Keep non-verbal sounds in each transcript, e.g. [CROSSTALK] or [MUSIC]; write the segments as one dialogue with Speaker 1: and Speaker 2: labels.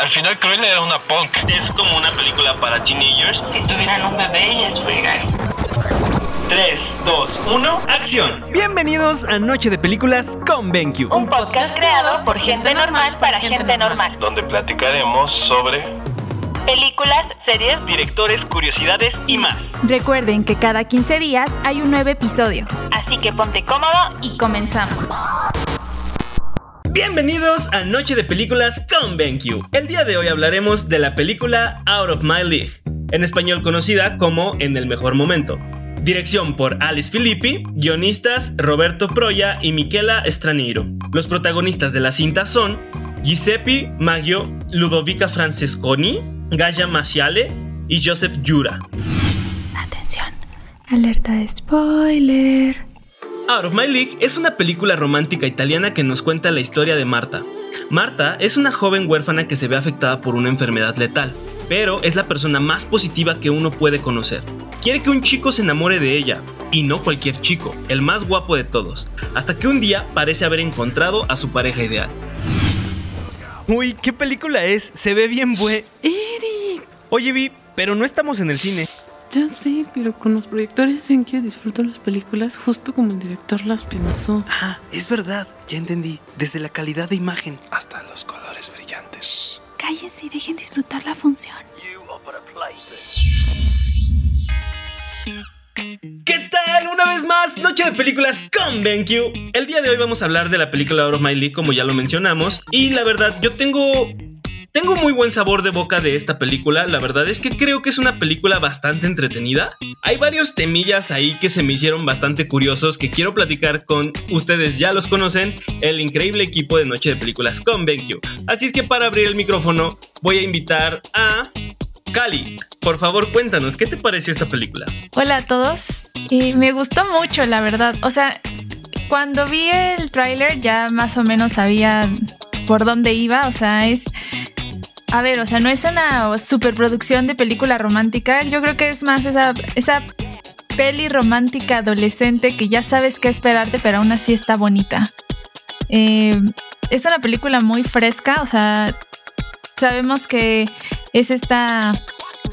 Speaker 1: Al final Cruella era una punk.
Speaker 2: Es como una película para teenagers.
Speaker 3: Si tuvieran un bebé y es fregar.
Speaker 2: 3, 2, 1, acción.
Speaker 4: Bienvenidos a Noche de Películas con BenQ.
Speaker 3: Un podcast creado por gente normal para gente normal.
Speaker 1: Donde platicaremos sobre
Speaker 3: Películas, series,
Speaker 2: Directores, curiosidades y más.
Speaker 5: Recuerden que cada 15 días hay un nuevo episodio.
Speaker 3: así que ponte cómodo
Speaker 5: Y comenzamos.
Speaker 4: Bienvenidos a Noche de Películas con BenQ. El día de hoy hablaremos de la película Out of My League, en español conocida como En el mejor momento. Dirección por Alice Filippi, guionistas Roberto Proya y Michela Straniero. Los protagonistas de la cinta son Giuseppe Maggio, Ludovica Francesconi, Gaya Masciale y Joseph Jura.
Speaker 5: Atención. Alerta de spoiler.
Speaker 4: Out of My League es una película romántica italiana que nos cuenta la historia de Marta. Marta es una joven huérfana que se ve afectada por una enfermedad letal, pero es la persona más positiva que uno puede conocer. Quiere que un chico se enamore de ella, y no cualquier chico, el más guapo de todos, hasta que un día parece haber encontrado a su pareja ideal. Uy, ¿qué película es? Se ve bien bue...
Speaker 6: Eric,
Speaker 4: Oye, Vi, pero no estamos en el cine.
Speaker 6: Ya sé, pero con los proyectores ven que disfruto las películas justo como el director las pensó.
Speaker 7: Ah, es verdad, ya entendí. Desde la calidad de imagen.
Speaker 8: hasta los colores brillantes.
Speaker 5: Cállense y dejen disfrutar la función.
Speaker 4: ¿Qué tal? Una vez más, Noche de Películas con BenQ. El día de hoy vamos a hablar de la película Out of My League, como ya lo mencionamos. Y la verdad, yo tengo. Tengo muy buen sabor de boca de esta película. La verdad es que creo que es una película bastante entretenida. Hay varios temillas ahí que se me hicieron bastante curiosos que quiero platicar con ustedes. Ya los conocen, el increíble equipo de Noche de Películas con BenQ. Así es que para abrir el micrófono, voy a invitar a. Cali, por favor cuéntanos, ¿qué te pareció esta película?
Speaker 5: Hola a todos. Y me gustó mucho, la verdad. O sea, cuando vi el tráiler ya más o menos sabía por dónde iba. O sea, es... A ver, o sea, no es una superproducción de película romántica. Yo creo que es más esa, esa peli romántica adolescente que ya sabes qué esperarte, pero aún así está bonita. Eh, es una película muy fresca, o sea, sabemos que es esta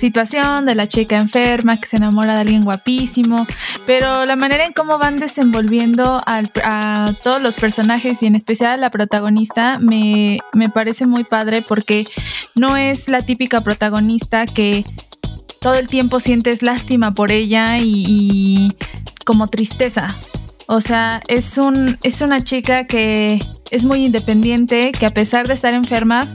Speaker 5: situación de la chica enferma que se enamora de alguien guapísimo, pero la manera en cómo van desenvolviendo a todos los personajes y en especial a la protagonista me, me parece muy padre porque no es la típica protagonista que todo el tiempo sientes lástima por ella y, y como tristeza. O sea, es, un, es una chica que es muy independiente, que a pesar de estar enferma,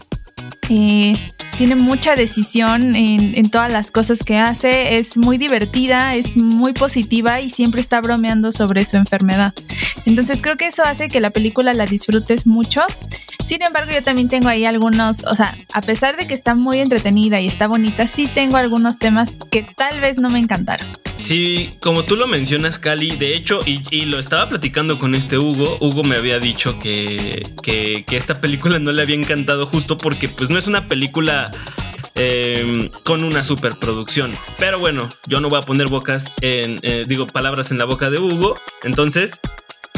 Speaker 5: eh, tiene mucha decisión en, todas las cosas que hace, es muy divertida, es muy positiva y siempre está bromeando sobre su enfermedad. Entonces creo que eso hace que la película la disfrutes mucho. Sin embargo, yo también tengo ahí algunos, o sea, a pesar de que está muy entretenida y está bonita, sí tengo algunos temas que tal vez no me encantaron.
Speaker 4: Sí, como tú lo mencionas, Cali, de hecho, y, lo estaba platicando con este Hugo, Hugo me había dicho que, que esta película no le había encantado justo porque pues no es una película eh, con una superproducción. Pero bueno, yo no voy a poner bocas en, eh, digo, palabras en la boca de Hugo. Entonces,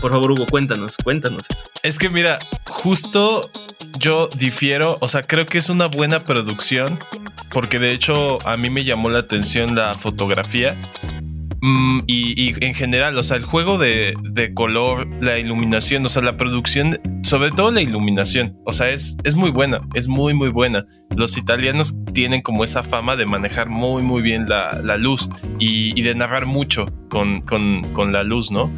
Speaker 4: por favor, Hugo, cuéntanos, cuéntanos eso.
Speaker 8: Es que mira, justo yo difiero, o sea, creo que es una buena producción, porque de hecho a mí me llamó la atención la fotografía. Mm, y, en general, o sea, el juego de, de color, la iluminación, o sea, la producción, sobre todo la iluminación, o sea, es, es muy buena, es muy, muy buena. Los italianos tienen como esa fama de manejar muy, muy bien la, la luz y, y de narrar mucho con, con, con la luz, ¿no?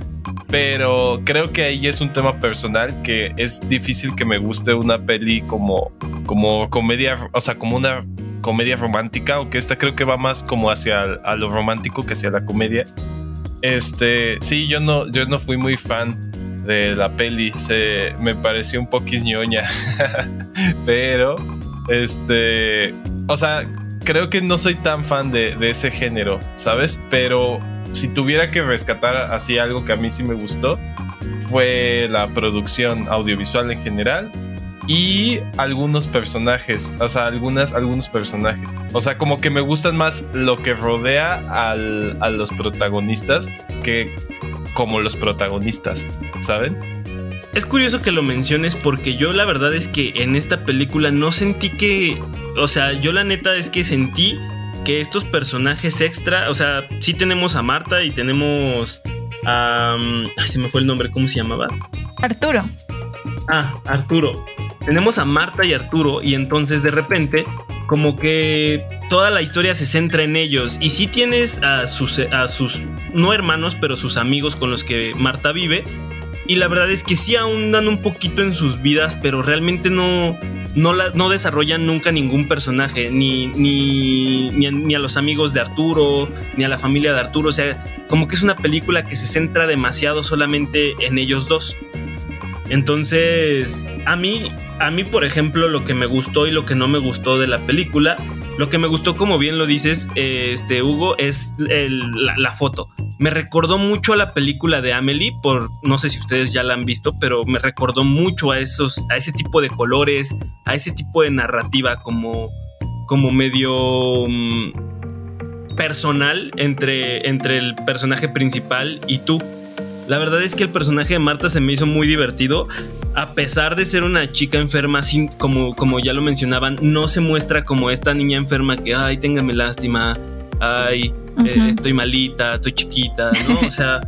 Speaker 8: Pero creo que ahí es un tema personal que es difícil que me guste una peli como, como comedia, o sea, como una comedia romántica, aunque esta creo que va más como hacia a lo romántico que hacia la comedia. Este, sí, yo no, yo no fui muy fan de la peli, se me pareció un poquis [LAUGHS] pero este, o sea, creo que no soy tan fan de, de ese género, ¿sabes? Pero si tuviera que rescatar así algo que a mí sí me gustó, fue la producción audiovisual en general y algunos personajes, o sea, algunas, algunos personajes. O sea, como que me gustan más lo que rodea al- a los protagonistas que como los protagonistas, ¿saben?
Speaker 4: es curioso que lo menciones porque yo la verdad es que en esta película no sentí que, o sea, yo la neta es que sentí que estos personajes extra, o sea, sí tenemos a Marta y tenemos a... Ay, se me fue el nombre, ¿cómo se llamaba?
Speaker 5: Arturo.
Speaker 4: Ah, Arturo. Tenemos a Marta y Arturo y entonces de repente como que toda la historia se centra en ellos y sí tienes a sus, a sus no hermanos, pero sus amigos con los que Marta vive y la verdad es que sí ahondan un poquito en sus vidas, pero realmente no, no, la, no desarrollan nunca ningún personaje, ni, ni, ni, a, ni, a, los amigos de Arturo, ni a la familia de Arturo. O sea, como que es una película que se centra demasiado solamente en ellos dos. Entonces, a mí, a mí, por ejemplo, lo que me gustó y lo que no me gustó de la película, lo que me gustó, como bien lo dices, este Hugo, es la, foto. Me recordó mucho a la película de Amelie, por no sé si ustedes ya la han visto, pero me recordó mucho a esos, a ese tipo de colores, a ese tipo de narrativa, como, como medio um, personal entre, entre el personaje principal y tú. La verdad es que el personaje de Marta se me hizo muy divertido. A pesar de ser una chica enferma, sin, como, como ya lo mencionaban, no se muestra como esta niña enferma que, ay, téngame lástima, ay, uh -huh. eh, estoy malita, estoy chiquita, ¿no? O sea,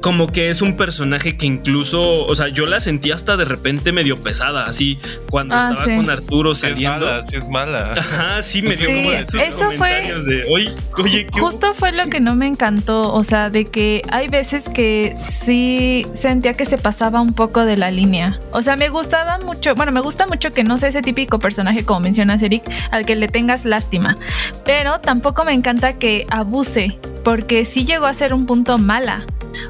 Speaker 4: como que es un personaje que incluso, o sea, yo la sentí hasta de repente medio pesada, así cuando ah, estaba sí. con Arturo saliendo.
Speaker 8: Es mala, sí es mala. [LAUGHS]
Speaker 4: Ajá, sí me dio
Speaker 5: sí,
Speaker 4: como esos
Speaker 5: eso fue
Speaker 4: de, oye, oye, ¿qué
Speaker 5: justo fue lo que no me encantó, o sea, de que hay veces que sí sentía que se pasaba un poco de la línea. O sea, me gustaba mucho, bueno, me gusta mucho que no sea ese típico personaje como mencionas Eric, al que le tengas lástima, pero tampoco me encanta que abuse, porque sí llegó a ser un punto mala.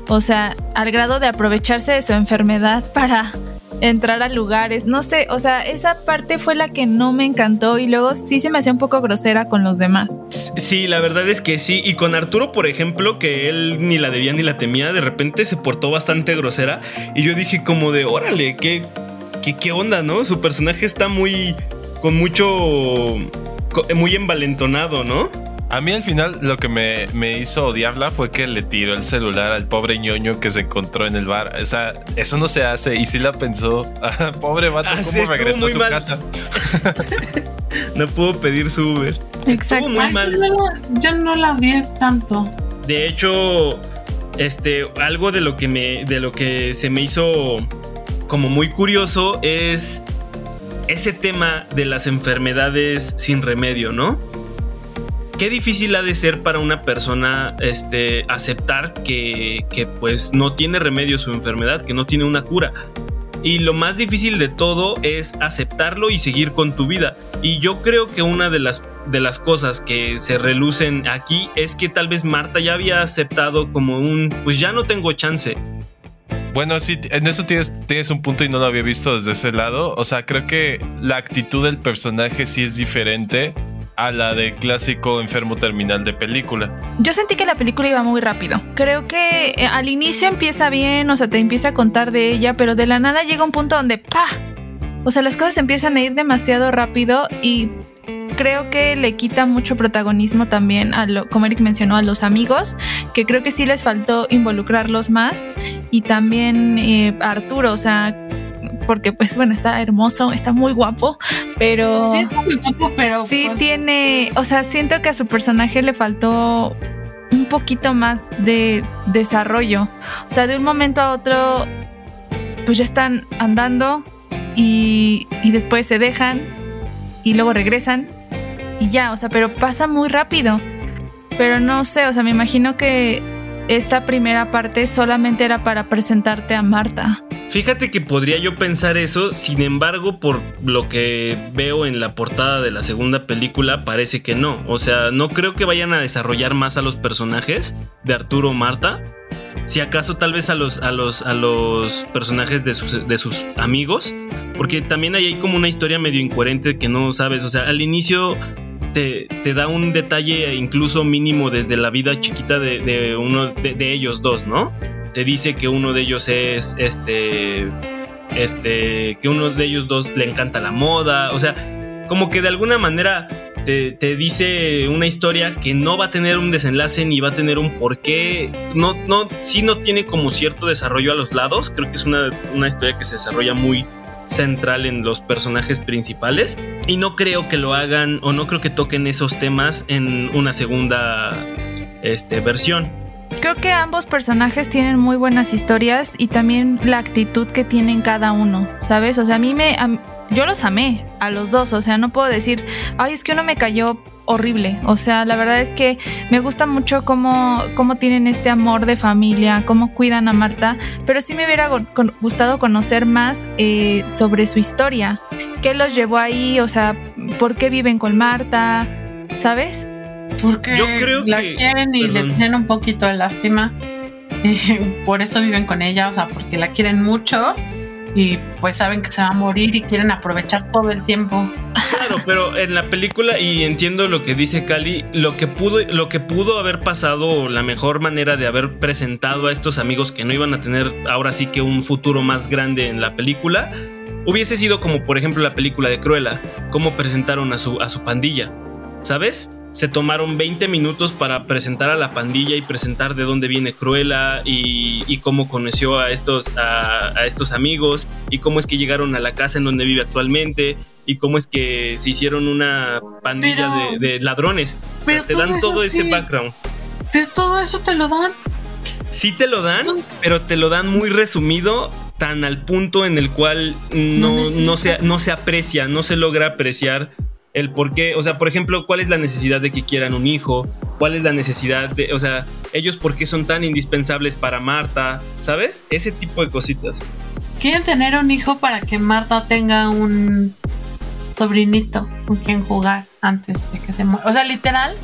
Speaker 5: O sea, al grado de aprovecharse de su enfermedad [LAUGHS] para entrar a lugares, no sé, o sea, esa parte fue la que no me encantó y luego sí se me hacía un poco grosera con los demás.
Speaker 4: Sí, la verdad es que sí, y con Arturo, por ejemplo, que él ni la debía ni la temía, de repente se portó bastante grosera y yo dije como de, órale, qué, qué, qué onda, ¿no? Su personaje está muy, con mucho, muy envalentonado, ¿no?
Speaker 8: A mí al final lo que me, me, hizo odiarla fue que le tiró el celular al pobre ñoño que se encontró en el bar. O sea, eso no se hace y sí la pensó. [LAUGHS] pobre vato,
Speaker 4: Ah,
Speaker 8: ¿cómo regresó a su
Speaker 4: mal.
Speaker 8: casa? [LAUGHS]
Speaker 4: no pudo pedir su Uber.
Speaker 5: Exacto.
Speaker 6: Ay, yo, no, yo no la vi tanto.
Speaker 4: De hecho, este, algo de lo que me, de lo que se me hizo como muy curioso es ese tema de las enfermedades sin remedio, ¿no? Qué difícil ha de ser para una persona este, aceptar que, que, pues no tiene remedio su enfermedad, que no tiene una cura. Y lo más difícil de todo es aceptarlo y seguir con tu vida. Y yo creo que una de las, de las cosas que se relucen aquí es que tal vez Marta ya había aceptado como un, pues ya no tengo chance.
Speaker 8: Bueno, sí, en eso tienes, tienes un punto y no lo había visto desde ese lado. O sea, creo que la actitud del personaje sí es diferente a la de clásico enfermo terminal de película.
Speaker 5: Yo sentí que la película iba muy rápido. Creo que eh, al inicio empieza bien, o sea, te empieza a contar de ella, pero de la nada llega un punto donde ¡pa! O sea, las cosas empiezan a ir demasiado rápido y creo que le quita mucho protagonismo también a lo, como Eric mencionó, a los amigos, que creo que sí les faltó involucrarlos más. Y también eh, Arturo, o sea, porque pues bueno, está hermoso, está muy guapo, pero...
Speaker 6: Sí, está muy guapo, pero...
Speaker 5: Sí
Speaker 6: pues...
Speaker 5: tiene, o sea, siento que a su personaje le faltó un poquito más de desarrollo. O sea, de un momento a otro, pues ya están andando y, y después se dejan y luego regresan y ya, o sea, pero pasa muy rápido. Pero no sé, o sea, me imagino que esta primera parte solamente era para presentarte a Marta.
Speaker 4: Fíjate que podría yo pensar eso, sin embargo, por lo que veo en la portada de la segunda película, parece que no. O sea, no creo que vayan a desarrollar más a los personajes de Arturo o Marta. Si acaso tal vez a los, a los, a los personajes de sus, de sus amigos. Porque también ahí hay como una historia medio incoherente que no sabes. O sea, al inicio te, da un detalle incluso mínimo desde la vida chiquita de, uno de, de, ellos dos, ¿no? Te dice que uno de ellos es este. Este. Que uno de ellos dos le encanta la moda. O sea, como que de alguna manera te te, te dice una historia que no va a tener un desenlace ni va a tener un porqué. No, no, sí no tiene como cierto desarrollo a los lados. Creo que es una, una historia que se desarrolla muy central en los personajes principales. Y no creo que lo hagan o no creo que toquen esos temas en una segunda este, versión.
Speaker 5: Creo que ambos personajes tienen muy buenas historias y también la actitud que tienen cada uno, ¿sabes? O sea, a mí me... yo los amé a los dos, o sea, no puedo decir, ay, es que uno me cayó horrible. O sea, la verdad es que me gusta mucho cómo, cómo tienen este amor de familia, cómo cuidan a Marta, pero sí me hubiera gustado conocer más eh, sobre su historia. ¿Qué los llevó ahí? O sea, ¿por qué viven con Marta? ¿Sabes?
Speaker 6: Porque
Speaker 4: Yo creo
Speaker 6: la
Speaker 4: que-
Speaker 6: quieren y
Speaker 4: perdón.
Speaker 6: le tienen un poquito de lástima. [LAUGHS] Y por eso viven con ella, o sea, porque la quieren mucho y pues saben que se va a morir y quieren aprovechar todo el tiempo.
Speaker 4: Claro, pero en la película, y entiendo lo que dice Cali, lo que pudo, lo que pudo haber pasado, la mejor manera de haber presentado a estos amigos que no iban a tener ahora sí que un futuro más grande en la película, hubiese sido como por ejemplo la película de Cruella, cómo presentaron a su, a su pandilla, ¿sabes? Se tomaron 20 minutos para presentar a la pandilla y presentar de dónde viene Cruella y, y cómo conoció a estos, a, a estos amigos y cómo es que llegaron a la casa en donde vive actualmente y cómo es que se hicieron una pandilla
Speaker 6: Pero-
Speaker 4: de, de ladrones. O sea,
Speaker 6: pero
Speaker 4: te dan todo ese
Speaker 6: sí.
Speaker 4: background.
Speaker 6: Pero todo eso te lo dan.
Speaker 4: Sí te lo dan, pero te lo dan muy resumido, tan al punto en el cual no,
Speaker 6: No
Speaker 4: no, se, no se aprecia, no se logra apreciar el por qué. O sea, por ejemplo, cuál es la necesidad de que quieran un hijo, cuál es la necesidad de, o sea, ellos por qué son tan indispensables para Marta, ¿sabes? Ese tipo de cositas.
Speaker 6: Quieren tener un hijo para que Marta tenga un sobrinito con quien jugar antes de que se muera. O sea, literal,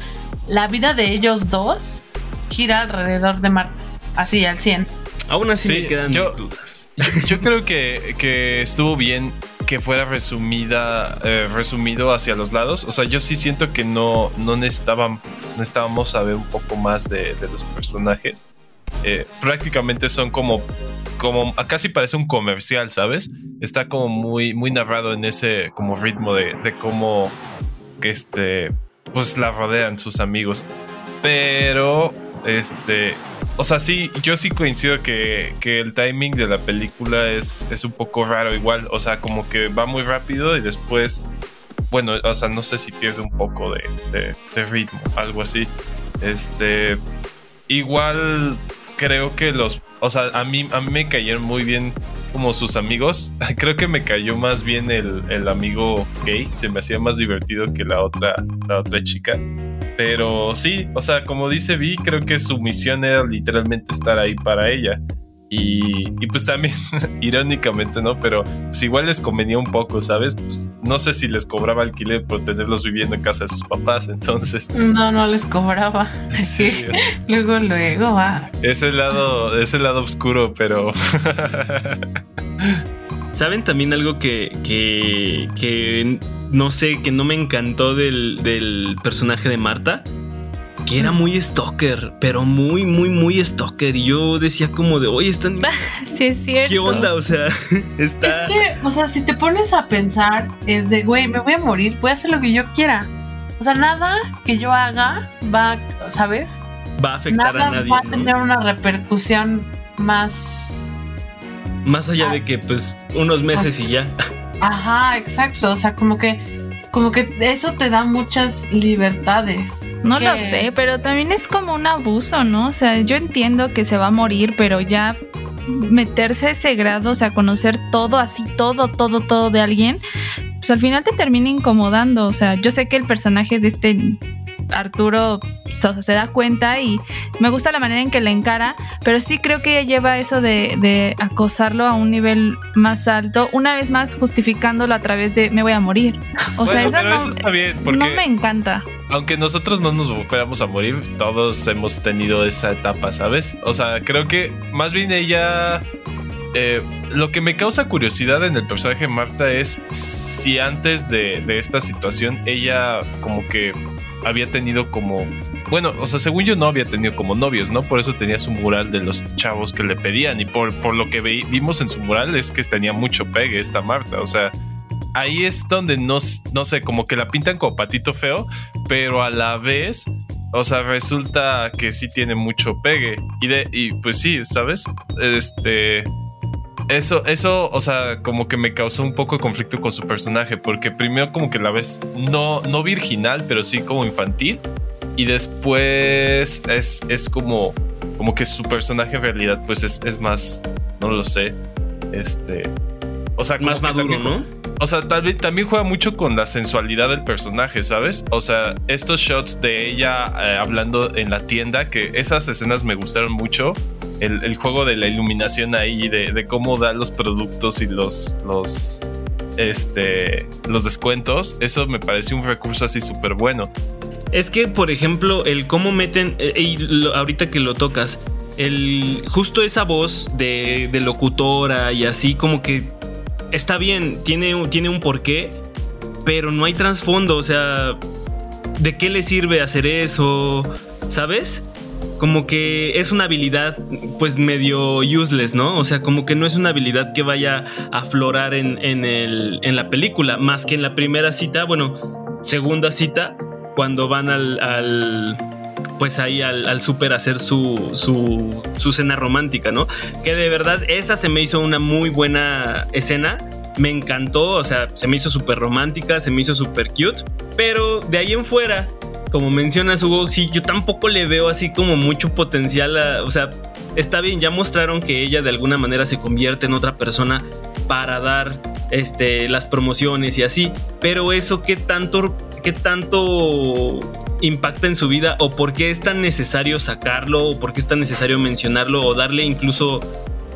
Speaker 6: la vida de ellos dos gira alrededor de Marta. Así, al 100.
Speaker 4: Aún así
Speaker 8: Sí,
Speaker 4: me quedan
Speaker 8: yo-
Speaker 4: mis dudas.
Speaker 8: Yo creo que, que estuvo bien que fuera resumida, eh, resumido hacia los lados. O sea, yo sí siento que no, no necesitaban, necesitábamos saber un poco más de, los personajes. Eh, prácticamente son como, como, casi parece un comercial, ¿sabes? Está como muy, muy narrado en ese como ritmo de, de cómo, que este, pues la rodean sus amigos. Pero, este, o sea, sí, yo sí coincido que, que el timing de la película es, es un poco raro igual. O sea, como que va muy rápido y después, bueno, o sea, no sé si pierde un poco de, de- ritmo, algo así. Este, igual creo que los, o sea, a mí, a mí me cayeron muy bien como sus amigos. [LAUGHS] Creo que me cayó más bien el, el amigo gay. Se me hacía más divertido que la otra, la otra chica. Pero sí, o sea, como dice Vi, creo que su misión era literalmente estar ahí para ella. Y, y pues también, [LAUGHS] irónicamente, ¿no? Pero pues igual les convenía un poco, ¿sabes? Pues no sé si les cobraba alquiler por tenerlos viviendo en casa de sus papás, entonces...
Speaker 6: No, no les cobraba. [LAUGHS]
Speaker 8: sí,
Speaker 6: Luego, luego, ah.
Speaker 8: ese lado, ese lado oscuro, pero...
Speaker 4: ¿Saben también algo que, que, que no sé, que no me encantó del, del personaje de Marta? Que era muy stalker, pero muy, muy, muy stalker. Y yo decía como de, oye, están... [LAUGHS]
Speaker 5: Sí, es cierto.
Speaker 4: ¿Qué onda? O sea, [LAUGHS] está...
Speaker 6: Es que, o sea, si te pones a pensar, es de, güey, me voy a morir, voy a hacer lo que yo quiera. O sea, nada que yo haga va, ¿sabes?
Speaker 4: Va a afectar
Speaker 6: Nada
Speaker 4: a nadie.
Speaker 6: va a
Speaker 4: ¿no?
Speaker 6: tener una repercusión más...
Speaker 4: Más allá de que, pues, unos meses y ya. [LAUGHS]
Speaker 6: Ajá, exacto. O sea, como que, como que eso te da muchas libertades.
Speaker 5: No
Speaker 6: que-
Speaker 5: lo sé, pero también es como un abuso, ¿no? O sea, yo entiendo que se va a morir, pero ya meterse a ese grado, o sea, conocer todo, así, todo, todo, todo de alguien, pues al final te termina incomodando. O sea, yo sé que el personaje de este Arturo o sea, se da cuenta y me gusta la manera en que le encara, pero sí creo que ella lleva eso de, de acosarlo a un nivel más alto, una vez más justificándolo a través de me voy a morir. O sea,
Speaker 8: Bueno, pero
Speaker 5: no,
Speaker 8: eso está bien, porque-
Speaker 5: no me encanta.
Speaker 8: aunque nosotros no nos fuéramos a morir, todos hemos tenido esa etapa, ¿sabes? O sea, creo que más bien ella... eh, lo que me causa curiosidad en el personaje de Marta es si antes de, de esta situación ella como que había tenido como... Bueno, o sea, según yo no había tenido como novios, ¿no? Por eso tenía su mural de los chavos que le pedían y por, por lo que vi- vimos en su mural es que tenía mucho pegue esta Marta, o sea... ahí es donde no, no sé, como que la pintan como patito feo, pero a la vez, o sea, resulta que sí tiene mucho pegue. Y, de, y pues sí, ¿sabes? Este... Eso, eso, o sea, como que me causó un poco de conflicto con su personaje, porque primero como que la ves no, no virginal, pero sí como infantil, y después es, es como, como que su personaje en realidad pues es, es más, no lo sé, este, o sea,
Speaker 4: Más maduro,
Speaker 8: también-
Speaker 4: ¿no?
Speaker 8: O sea, vez también juega mucho con la sensualidad del personaje, ¿sabes? O sea, estos shots de ella eh, hablando en la tienda, que esas escenas me gustaron mucho. El, el juego de la iluminación ahí, de, de cómo da los productos y los, los, este, los descuentos, eso me pareció un recurso así súper bueno.
Speaker 4: Es que, por ejemplo, el cómo meten, eh, y ahorita que lo tocas, el justo esa voz de, de locutora y así como que está bien, tiene, tiene un porqué, pero no hay trasfondo, o sea, ¿de qué le sirve hacer eso? ¿Sabes? Como que es una habilidad pues medio useless, ¿no? O sea, como que no es una habilidad que vaya a aflorar en, en el, en la película, más que en la primera cita, bueno, segunda cita, cuando van al, al pues ahí al, al súper a hacer su, su, su cena romántica, ¿no? Que de verdad esa se me hizo una muy buena escena. Me encantó, o sea, se me hizo súper romántica, se me hizo súper cute. Pero de ahí en fuera, como mencionas Hugo, sí, yo tampoco le veo así como mucho potencial a, o sea, está bien, ya mostraron que ella de alguna manera se convierte en otra persona para dar este, las promociones y así, pero eso qué tanto, qué tanto impacta en su vida o por qué es tan necesario sacarlo o por qué es tan necesario mencionarlo o darle incluso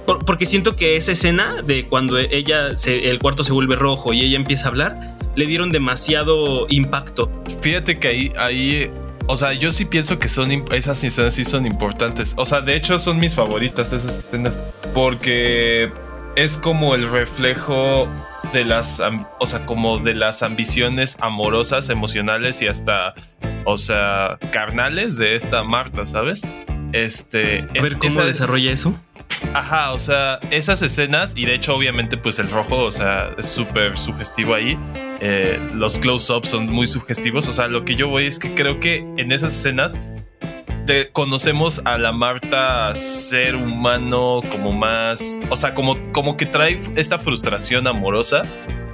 Speaker 4: por- porque siento que esa escena de cuando ella el cuarto se vuelve rojo y ella empieza a hablar le dieron demasiado impacto.
Speaker 8: Fíjate que ahí, ahí, o sea, yo sí pienso que son esas escenas sí son importantes. O sea, de hecho son mis favoritas esas escenas porque es como el reflejo de las, o sea, como de las ambiciones amorosas, emocionales y hasta, o sea, carnales de esta Marta, ¿sabes? Este,
Speaker 4: A ver cómo desarrolla eso.
Speaker 8: Ajá, o sea, esas escenas, y de hecho, obviamente, pues el rojo, o sea, es súper sugestivo ahí. Eh, los close-ups son muy sugestivos. O sea, lo que yo voy es que creo que en esas escenas conocemos a la Marta ser humano como más. O sea, como, como que trae esta frustración amorosa.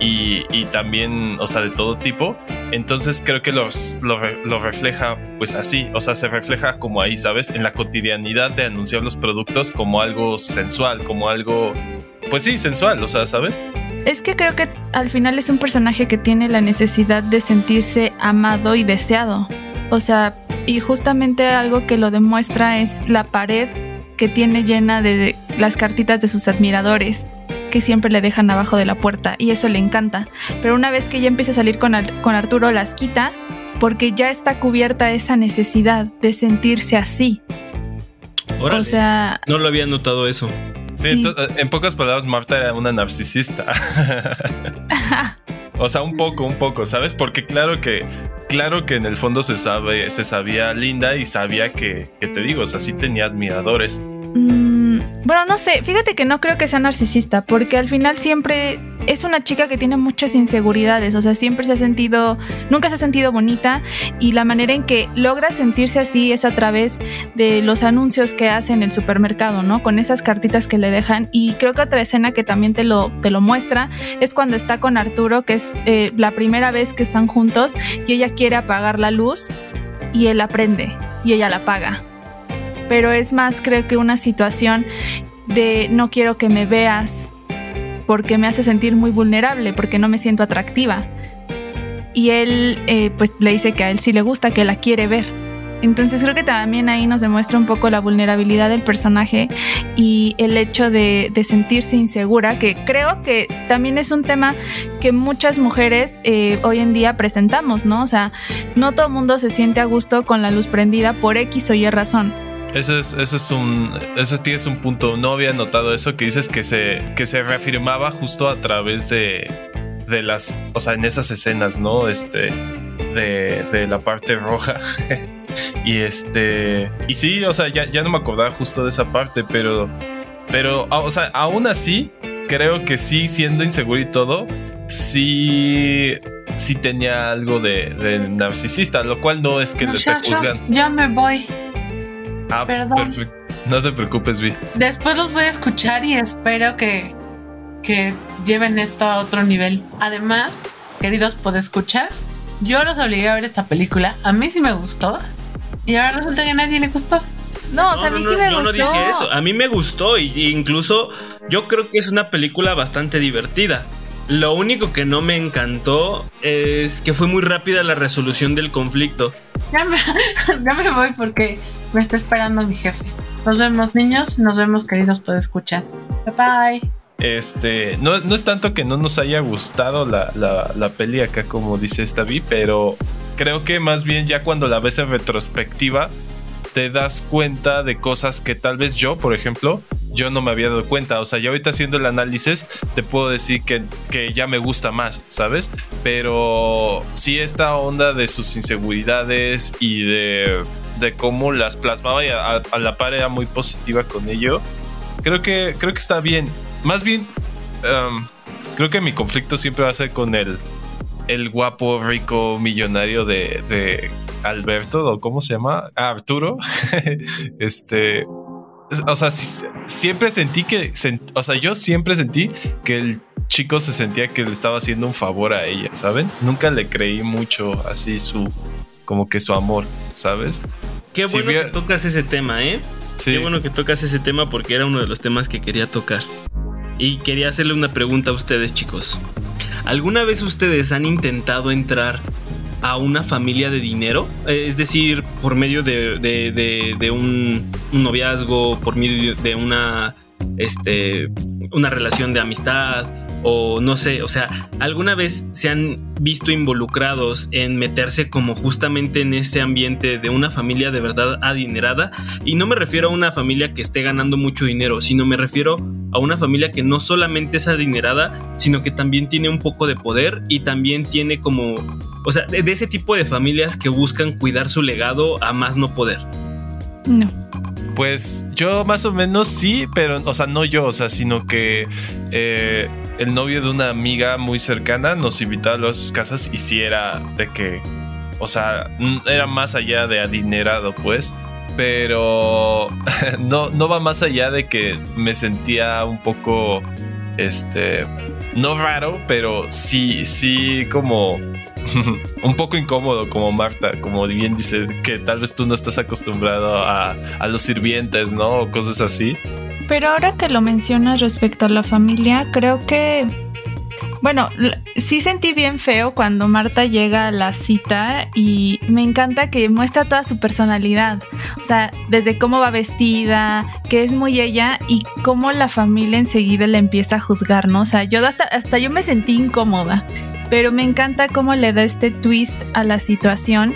Speaker 8: Y, y también, o sea, de todo tipo. Entonces creo que los, lo, lo refleja pues así. O sea, se refleja como ahí, ¿sabes? En la cotidianidad de anunciar los productos como algo sensual, como algo, pues sí, sensual, o sea, ¿sabes?
Speaker 5: Es que creo que al final es un personaje que tiene la necesidad de sentirse amado y deseado. O sea, y justamente algo que lo demuestra es la pared que tiene llena de las cartitas de sus admiradores que siempre le dejan abajo de la puerta y eso le encanta. Pero una vez que ya empieza a salir con, Ar- con Arturo las quita porque ya está cubierta esa necesidad de sentirse así.
Speaker 4: Órale.
Speaker 5: O sea,
Speaker 4: no lo había notado eso.
Speaker 8: Sí, en pocas palabras, Marta era una narcisista. [LAUGHS] o sea, un poco, un poco, ¿sabes? Porque claro que, claro que en el fondo se sabe, se sabía linda y sabía que, que te digo, o sea, sí tenía admiradores.
Speaker 5: Mm, bueno, no sé, fíjate que no creo que sea narcisista, porque al final siempre es una chica que tiene muchas inseguridades, o sea, siempre se ha sentido, nunca se ha sentido bonita y la manera en que logra sentirse así es a través de los anuncios que hace en el supermercado, ¿no? Con esas cartitas que le dejan y creo que otra escena que también te lo, te lo muestra es cuando está con Arturo, que es eh, la primera vez que están juntos y ella quiere apagar la luz y él la prende y ella la apaga pero es más creo que una situación de no quiero que me veas porque me hace sentir muy vulnerable, porque no me siento atractiva. Y él eh, pues le dice que a él sí le gusta, que la quiere ver. Entonces creo que también ahí nos demuestra un poco la vulnerabilidad del personaje y el hecho de, sentirse insegura, que creo que también es un tema que muchas mujeres eh, hoy en día presentamos, ¿no? O sea, no todo el mundo se siente a gusto con la luz prendida por X o Y razón.
Speaker 8: Eso es, eso es un, eso tienes un punto. No había notado eso que dices que se, que se reafirmaba justo a través de, de las, o sea, en esas escenas, ¿no? Este, de, de la parte roja. [LAUGHS] y este, y sí, o sea, ya, ya no me acordaba justo de esa parte, pero, pero, ah, o sea, aún así, creo que sí, siendo inseguro y todo, sí, sí tenía algo de, de narcisista, lo cual no es que lo esté juzgando.
Speaker 6: ya me voy.
Speaker 8: Ah,
Speaker 6: perdón.
Speaker 8: perfecto. No te preocupes, Vi.
Speaker 6: Después los voy a escuchar y espero que, que lleven esto a otro nivel. Además, queridos podescuchas, yo los obligué a ver esta película. A mí sí me gustó. Y ahora resulta que a nadie le gustó.
Speaker 5: No, o sea, a mí
Speaker 4: no,
Speaker 5: sí
Speaker 4: no,
Speaker 5: me
Speaker 4: yo no
Speaker 5: gustó.
Speaker 4: dije eso. A mí me gustó y, y incluso yo creo que es una película bastante divertida. Lo único que no me encantó es que fue muy rápida la resolución del conflicto.
Speaker 6: Ya me, [LAUGHS] ya me voy porque me está esperando mi jefe. Nos vemos, niños. Nos vemos, queridos podescuchas. Bye bye.
Speaker 8: Este, no, no es tanto que no nos haya gustado la, la, la peli acá, como dice esta Vi, pero creo que más bien ya cuando la ves en retrospectiva, te das cuenta de cosas que tal vez yo, por ejemplo, yo no me había dado cuenta. O sea, ya ahorita haciendo el análisis, te puedo decir que, que ya me gusta más, ¿sabes? Pero sí esta onda de sus inseguridades y de, de cómo las plasmaba y a, la par era muy positiva con ello. Creo que, creo que está bien. Más bien, um, creo que mi conflicto siempre va a ser con el, el guapo, rico, millonario de, de Alberto, o cómo se llama, Ah, Arturo. [LAUGHS] este, o sea, si- siempre sentí que, o sea, yo siempre sentí que el chico se sentía que le estaba haciendo un favor a ella, ¿saben? Nunca le creí mucho así su, como que su amor, ¿sabes?
Speaker 4: Qué bueno que tocas ese tema, ¿eh?
Speaker 8: Sí.
Speaker 4: Qué bueno que tocas ese tema porque era uno de los temas que quería tocar. Y quería hacerle una pregunta a ustedes, chicos. ¿Alguna vez ustedes han intentado entrar a una familia de dinero? Eh, Es decir, por medio de, de- de- de un, un noviazgo, por medio de una, este, una relación de amistad, o no sé, o sea, ¿alguna vez se han visto involucrados en meterse como justamente en ese ambiente de una familia de verdad adinerada? Y no me refiero a una familia que esté ganando mucho dinero, sino me refiero a una familia que no solamente es adinerada, sino que también tiene un poco de poder y también tiene como, o sea, de, ese tipo de familias que buscan cuidar su legado a más no poder.
Speaker 5: No.
Speaker 8: Pues yo más o menos sí, pero, o sea, no yo, o sea, sino que eh, el novio de una amiga muy cercana nos invitaba a sus casas y sí era de que, o sea, era más allá de adinerado, pues, pero [LAUGHS] no, no va más allá de que me sentía un poco, este, no raro, pero sí, sí como [LAUGHS] un poco incómodo como Marta, como bien dice, que tal vez tú no estás acostumbrado a, a los sirvientes, ¿no? O cosas así.
Speaker 5: Pero ahora que lo mencionas respecto a la familia, creo que. Bueno, sí sentí bien feo cuando Marta llega a la cita y me encanta que muestra toda su personalidad. O sea, desde cómo va vestida, que es muy ella y cómo la familia enseguida le empieza a juzgar, ¿no? O sea, yo hasta, hasta yo me sentí incómoda. Pero me encanta cómo le da este twist a la situación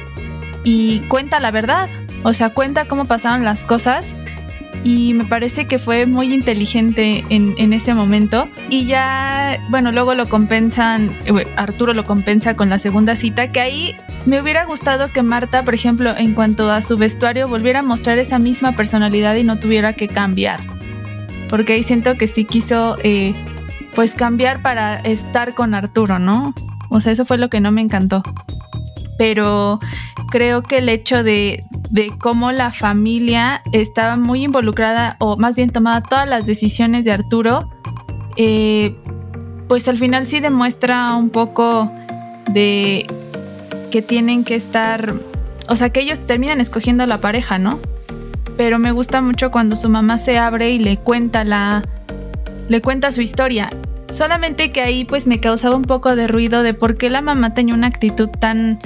Speaker 5: y cuenta la verdad. O sea, cuenta cómo pasaron las cosas y me parece que fue muy inteligente en, en ese momento. Y ya, bueno, luego lo compensan, eh, Arturo lo compensa con la segunda cita, que ahí me hubiera gustado que Marta, por ejemplo, en cuanto a su vestuario, volviera a mostrar esa misma personalidad y no tuviera que cambiar. Porque ahí siento que sí quiso, eh, pues, cambiar para estar con Arturo, ¿no? O sea, eso fue lo que no me encantó. Pero creo que el hecho de, de cómo la familia estaba muy involucrada, o más bien tomaba todas las decisiones de Arturo, eh, pues al final sí demuestra un poco de que tienen que estar, o sea, que ellos terminan escogiendo la pareja, ¿no? Pero me gusta mucho cuando su mamá se abre y le cuenta la, le cuenta su historia. Solamente que ahí pues me causaba un poco de ruido de por qué la mamá tenía una actitud tan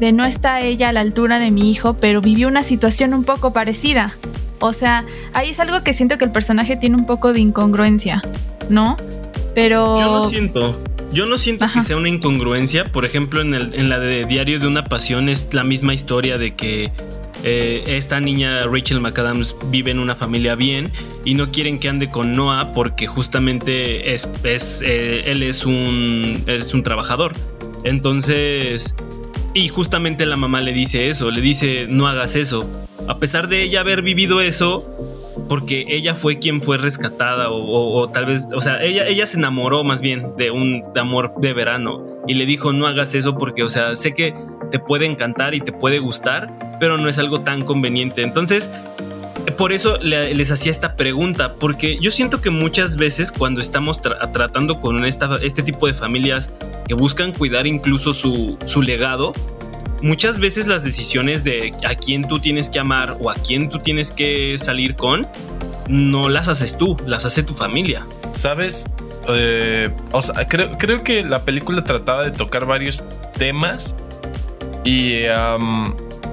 Speaker 5: de no está ella a la altura de mi hijo, pero vivió una situación un poco parecida. O sea, ahí es algo que siento que el personaje tiene un poco de incongruencia, ¿no? Pero
Speaker 4: Yo no siento. Yo no siento
Speaker 5: Ajá.
Speaker 4: que sea una incongruencia. Por ejemplo, en, el- en la de Diario de una Pasión es la misma historia de que eh, esta niña Rachel McAdams vive en una familia bien y no quieren que ande con Noah porque justamente es, es, eh, él es un, es un trabajador. Entonces, y justamente la mamá le dice eso, le dice no hagas eso. A pesar de ella haber vivido eso, porque ella fue quien fue rescatada o, o- tal vez, o sea, ella, ella se enamoró más bien de un amor de verano y le dijo no hagas eso porque, o sea, sé que te puede encantar y te puede gustar, pero no es algo tan conveniente. Entonces, por eso le- les hacía esta pregunta, porque yo siento que muchas veces cuando estamos tra- tratando con este tipo de familias que buscan cuidar incluso su, su legado, muchas veces las decisiones de a quién tú tienes que amar o a quién tú tienes que salir con, no las haces tú, las hace tu familia.
Speaker 8: ¿Sabes? Eh, o sea, creo, creo que la película trataba de tocar varios temas y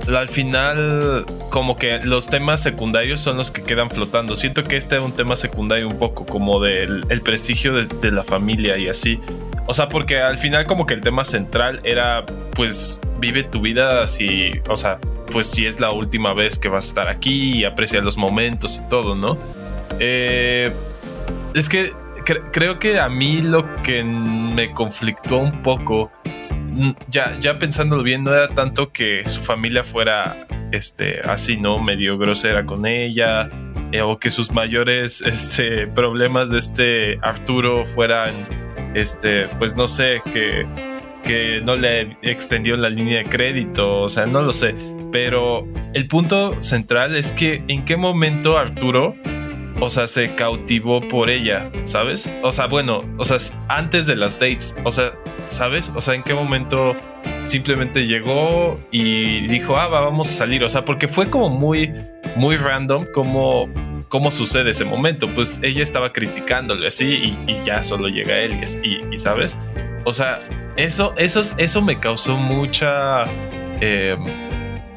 Speaker 8: al final como que los temas secundarios son los que quedan flotando. Siento que este es un tema secundario un poco como del el prestigio de, la familia y así. O sea, porque al final como que el tema central era pues vive tu vida así, o sea, pues si es la última vez que vas a estar aquí y aprecia los momentos y todo, ¿no? Eh, es que cre- creo que a mí lo que me conflictó un poco, ya, ya pensándolo bien, no era tanto que su familia fuera este, así, ¿no? Medio grosera con ella, eh, o que sus mayores [LAUGHS] este, problemas de este Arturo fueran, este, pues no sé, que, que no le extendió la línea de crédito, o sea, no lo sé. Pero el punto central es que en qué momento Arturo o sea, se cautivó por ella, ¿sabes? O sea, bueno, o sea, antes de las dates, o sea, ¿sabes? O sea, ¿en qué momento simplemente llegó y dijo, ah, va, vamos a salir? O sea, porque fue como muy, muy random como cómo sucede ese momento. Pues ella estaba criticándole así y, ya solo llega él y, es- y- y, ¿sabes? O sea, eso, eso, eso me causó mucha... eh,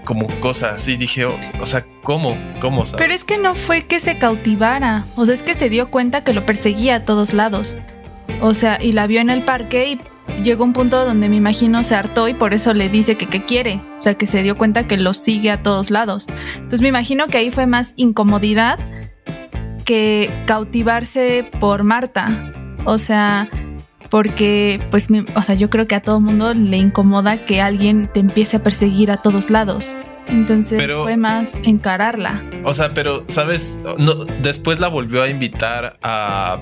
Speaker 8: como cosa así, dije, o sea, ¿cómo? ¿Cómo?
Speaker 5: Pero es que no fue que se cautivara, o sea, es que se dio cuenta que lo perseguía a todos lados. O sea, y la vio en el parque y llegó un punto donde me imagino se hartó y por eso le dice que qué quiere. O sea, que se dio cuenta que lo sigue a todos lados. Entonces me imagino que ahí fue más incomodidad que cautivarse por Marta. O sea, porque pues, o sea, yo creo que a todo mundo le incomoda que alguien te empiece a perseguir a todos lados. Entonces
Speaker 8: Pero-
Speaker 5: fue más encararla.
Speaker 8: O sea, pero, ¿sabes? No, después la volvió a invitar a,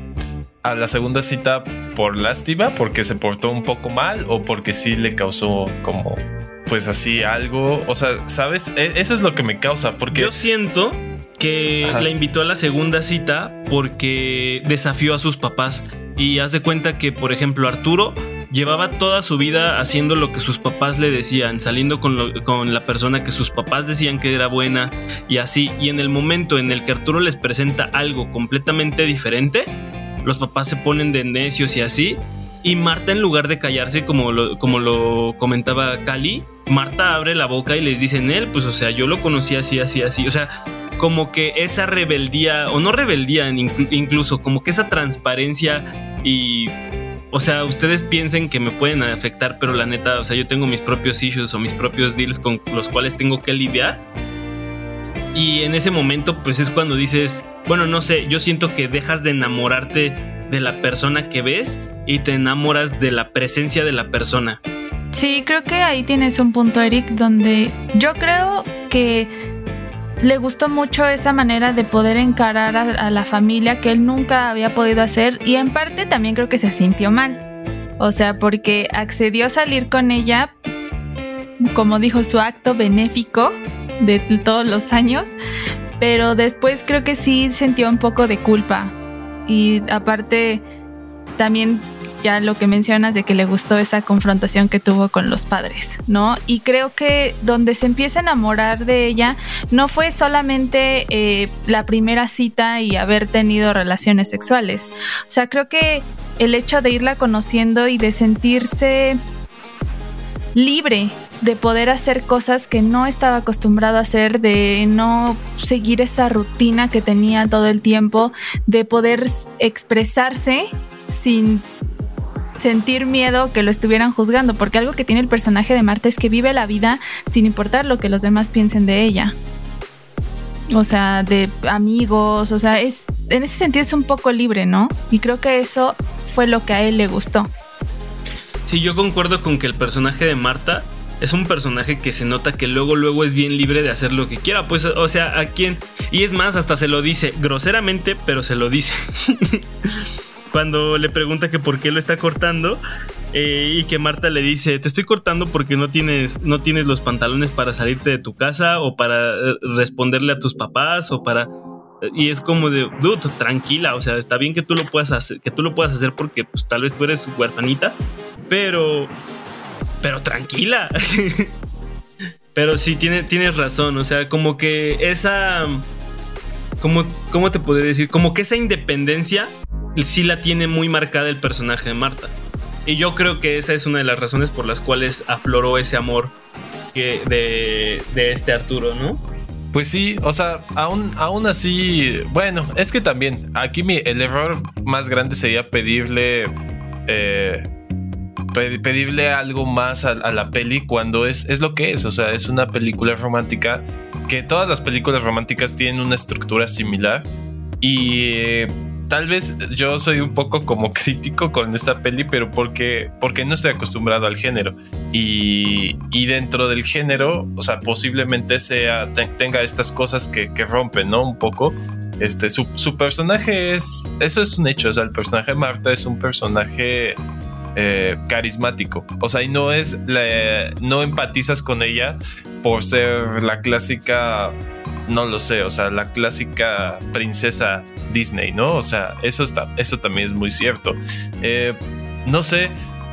Speaker 8: a la segunda cita por lástima, porque se portó un poco mal o porque sí le causó como, pues así, algo. O sea, ¿sabes? E- eso es lo que me causa, porque...
Speaker 4: Yo siento que
Speaker 8: Ajá.
Speaker 4: la invitó a la segunda cita porque desafió a sus papás. Y haz de cuenta que, por ejemplo, Arturo llevaba toda su vida haciendo lo que sus papás le decían, saliendo con, la persona que sus papás decían que era buena y así. Y en el momento en el que Arturo les presenta algo completamente diferente, los papás se ponen de necios y así. Y Marta, en lugar de callarse, como lo, como lo comentaba Cali, Marta abre la boca y les dice en él, pues, o sea, yo lo conocí así, así, así. O sea, como que esa rebeldía, o no rebeldía, inclu- incluso como que esa transparencia y. O sea, ustedes piensen que me pueden afectar, pero la neta, o sea, yo tengo mis propios issues o mis propios deals con los cuales tengo que lidiar. Y en ese momento, pues es cuando dices, bueno, no sé, yo siento que dejas de enamorarte de la persona que ves y te enamoras de la presencia de la persona.
Speaker 5: Sí, creo que ahí tienes un punto, Eric, donde yo creo que le gustó mucho esa manera de poder encarar a, la familia que él nunca había podido hacer y en parte también creo que se sintió mal. O sea, porque accedió a salir con ella, como dijo, su acto benéfico de todos los años, pero después creo que sí sintió un poco de culpa. Y aparte, también ya lo que mencionas de que le gustó esa confrontación que tuvo con los padres, ¿no? Y creo que donde se empieza a enamorar de ella no fue solamente eh, la primera cita y haber tenido relaciones sexuales. O sea, creo que el hecho de irla conociendo y de sentirse libre de poder hacer cosas que no estaba acostumbrado a hacer, de no seguir esa rutina que tenía todo el tiempo, de poder expresarse sin sentir miedo que lo estuvieran juzgando, porque algo que tiene el personaje de Marta es que vive la vida sin importar lo que los demás piensen de ella. O sea, de amigos, o sea, es en ese sentido es un poco libre, ¿no? Y creo que eso fue lo que a él le gustó.
Speaker 4: Sí, yo concuerdo con que el personaje de Marta es un personaje que se nota que luego luego es bien libre de hacer lo que quiera, pues o sea, a quién y es más hasta se lo dice groseramente, pero se lo dice. [LAUGHS] Cuando le pregunta que por qué lo está cortando eh, y que Marta le dice, te estoy cortando porque no tienes, no tienes los pantalones para salirte de tu casa o para eh, responderle a tus papás o para... Y es como de, dude, tranquila, o sea, está bien que tú lo puedas hacer, que tú lo puedas hacer porque pues tal vez tú eres huerfanita, pero, pero tranquila. [LAUGHS] pero sí, tiene, tienes razón, o sea, como que esa, como, ¿cómo te podría decir? Como que esa independencia sí la tiene muy marcada el personaje de Marta. Y yo creo que esa es una de las razones por las cuales afloró ese amor de, de este Arturo, ¿no?
Speaker 8: Pues sí, o sea, aún, aún así, bueno, es que también aquí mi, el error más grande sería pedirle, eh, pedirle algo más a, a, la peli cuando es, es lo que es, o sea, es una película romántica que todas las películas románticas tienen una estructura similar y eh, tal vez yo soy un poco como [LAUGHS] crítico con esta peli, pero porque, porque no estoy acostumbrado al género. Y, y dentro del género, o sea, posiblemente sea, tenga estas cosas que, rompen, ¿no? Un poco. Este, su, su, personaje es, eso es un hecho, o sea, el personaje de Marta es un personaje eh, carismático, o sea, y no es, no empatizas con ella por ser la clásica no lo sé, o sea, la clásica princesa Disney, ¿no? O sea, eso, está, eso también es muy cierto. Eh, no sé,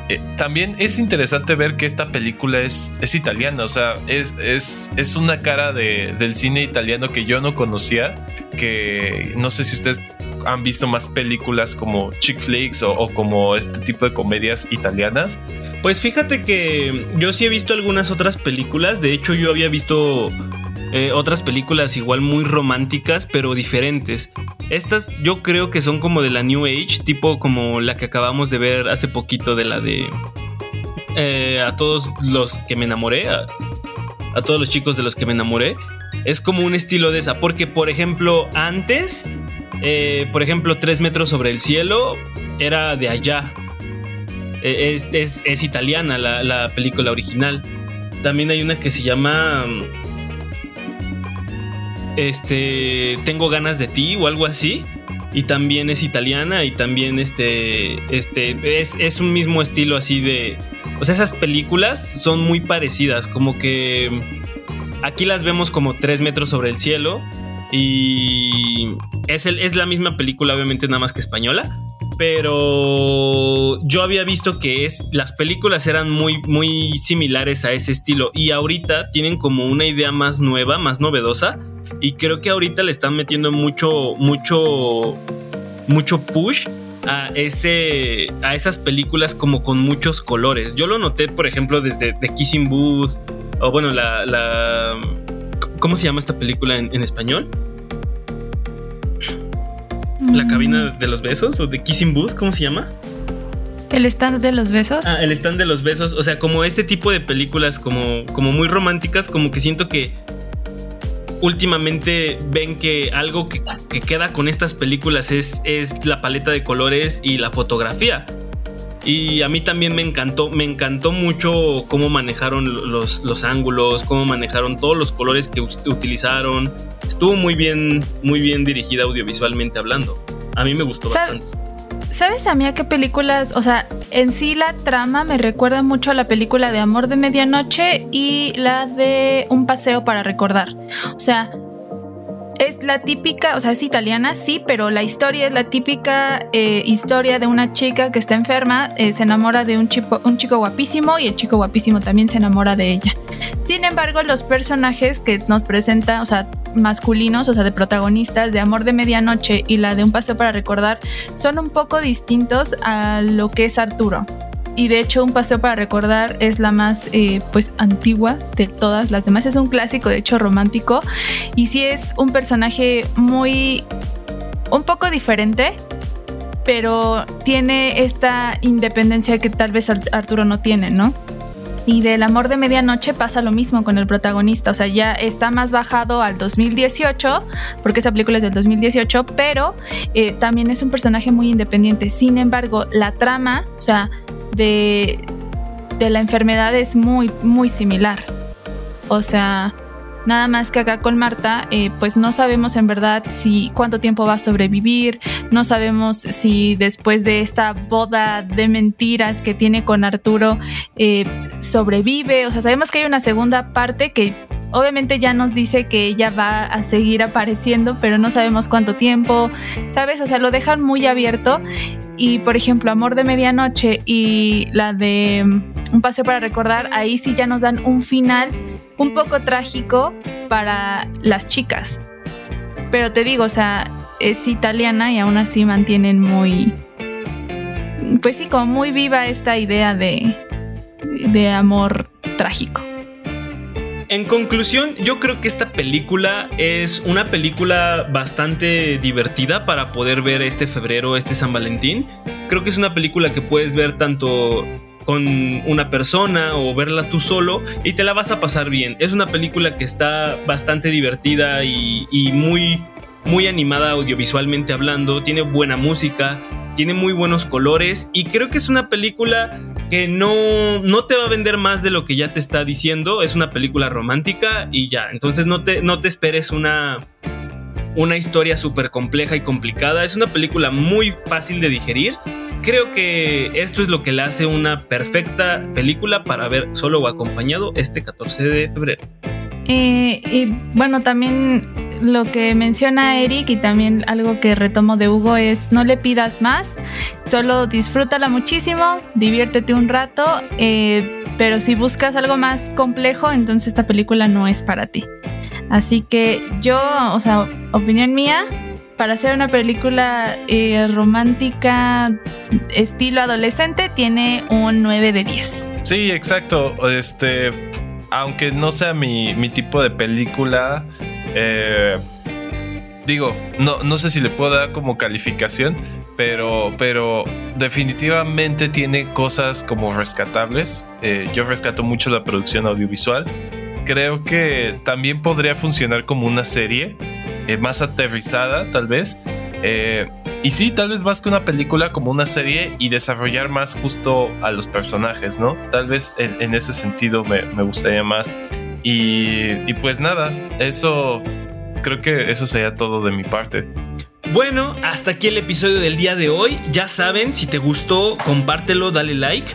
Speaker 8: eh, también es interesante ver que esta película es, es italiana, o sea, es, es, es una cara de, del cine italiano que yo no conocía, que no sé si ustedes han visto más películas como chick flicks o, o como este tipo de comedias italianas.
Speaker 4: Pues fíjate que yo sí he visto algunas otras películas, de hecho yo había visto eh, otras películas igual muy románticas, pero diferentes. Estas yo creo que son como de la New Age, tipo como la que acabamos de ver hace poquito de la de... Eh, a todos los que me enamoré, a, a, todos los chicos de los que me enamoré. Es como un estilo de esa, porque por ejemplo antes, eh, por ejemplo, Tres metros sobre el cielo era de allá. Es, es, italiana la, la película original. También hay una que se llama este, tengo ganas de ti o algo así. Y también es italiana y también este, este, es, es un mismo estilo así de... O sea, esas películas son muy parecidas, como que aquí las vemos como tres metros sobre el cielo y es, el, es la misma película, obviamente nada más que española, pero yo había visto que es, las películas eran muy, muy similares a ese estilo y ahorita tienen como una idea más nueva, más novedosa y creo que ahorita le están metiendo mucho, mucho, mucho push a ese a esas películas como con muchos colores. Yo lo noté, por ejemplo, desde The Kissing Booth o bueno, la, ¿cómo se llama esta película en español? La cabina de los besos o The Kissing Booth, ¿cómo se llama?
Speaker 5: El stand de los besos.
Speaker 4: Ah, el stand de los besos. O sea, como este tipo de películas como, como muy románticas, como que siento que últimamente ven que algo que, que queda con estas películas es, es, la paleta de colores y la fotografía. Y a mí también me encantó, me encantó mucho cómo manejaron los, los ángulos, cómo manejaron todos los colores que utilizaron. Estuvo muy bien, muy bien dirigida audiovisualmente hablando. A mí me gustó
Speaker 5: ¿Sabes?
Speaker 4: bastante.
Speaker 5: ¿Sabes a mí a qué películas? O sea, en sí la trama me recuerda mucho a la película de Amor de Medianoche y la de Un paseo para recordar. O sea, es la típica, o sea, es italiana, sí, pero la historia es la típica eh, historia de una chica que está enferma, eh, se enamora de un chico, un chico guapísimo y el chico guapísimo también se enamora de ella. Sin embargo, los personajes que nos presenta, o sea, masculinos, o sea, de protagonistas de Amor de Medianoche y la de Un paseo para recordar, son un poco distintos a lo que es Arturo y de hecho un paseo para recordar es la más eh, pues antigua de todas las demás. Es un clásico de hecho romántico. Y sí es un personaje muy un poco diferente pero tiene esta independencia que tal vez Arturo no tiene no y del amor de medianoche pasa lo mismo con el protagonista, o sea, ya está más bajado al 2018, porque esa película es del 2018, pero eh, también es un personaje muy independiente. Sin embargo, la trama, o sea, de de la enfermedad es muy, muy similar. O sea, Nada más que acá con Marta, eh, pues no sabemos en verdad si cuánto tiempo va a sobrevivir, no sabemos si después de esta boda de mentiras que tiene con Arturo eh, sobrevive. O sea, sabemos que hay una segunda parte que obviamente ya nos dice que ella va a seguir apareciendo, pero no sabemos cuánto tiempo, ¿sabes? O sea, lo dejan muy abierto. Y por ejemplo, Amor de Medianoche y la de mm, Un paseo para recordar, ahí sí ya nos dan un final un poco trágico para las chicas. Pero te digo, o sea, es italiana y aún así mantienen muy, pues sí, como muy viva esta idea de, de amor trágico.
Speaker 4: En conclusión, yo creo que esta película es una película bastante divertida para poder ver este febrero, este San Valentín. Creo que es una película que puedes ver tanto con una persona o verla tú solo y te la vas a pasar bien. Es una película que está bastante divertida y, muy, muy animada audiovisualmente hablando, tiene buena música, tiene muy buenos colores y creo que es una película que no, no te va a vender más de lo que ya te está diciendo. Es una película romántica y ya. Entonces no te, no te esperes una, una historia súper compleja y complicada. Es una película muy fácil de digerir creo que esto es lo que le hace una perfecta película para ver solo o acompañado este 14 de febrero.
Speaker 5: Eh, y bueno, también lo que menciona Eric y también algo que retomo de Hugo es no le pidas más, solo disfrútala muchísimo, diviértete un rato, eh, pero si buscas algo más complejo, entonces esta película no es para ti. Así que yo, o sea, opinión mía, para hacer una película eh, romántica estilo adolescente tiene un 9 de 10.
Speaker 8: Sí, exacto. Este, aunque no sea mi, tipo de película, eh, digo, no, no sé si le puedo dar como calificación, pero, pero definitivamente tiene cosas como rescatables. Eh, yo rescato mucho la producción audiovisual. Creo que también podría funcionar como una serie eh, más aterrizada, tal vez. Eh, y sí, tal vez más que una película, como una serie y desarrollar más justo a los personajes, ¿no? Tal vez en, ese sentido me, gustaría más. Y, y, pues nada, eso creo que eso sería todo de mi parte.
Speaker 4: Bueno, hasta aquí el episodio del día de hoy. Ya saben, si te gustó, compártelo, dale like.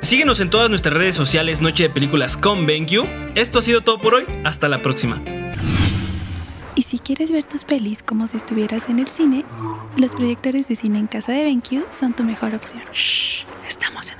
Speaker 4: Síguenos en todas nuestras redes sociales Noche de Películas con BenQ. Esto ha sido todo por hoy. Hasta la próxima.
Speaker 9: Y si quieres ver tus pelis como si estuvieras en el cine, los proyectores de cine en casa de BenQ son tu mejor opción.
Speaker 7: Shh, estamos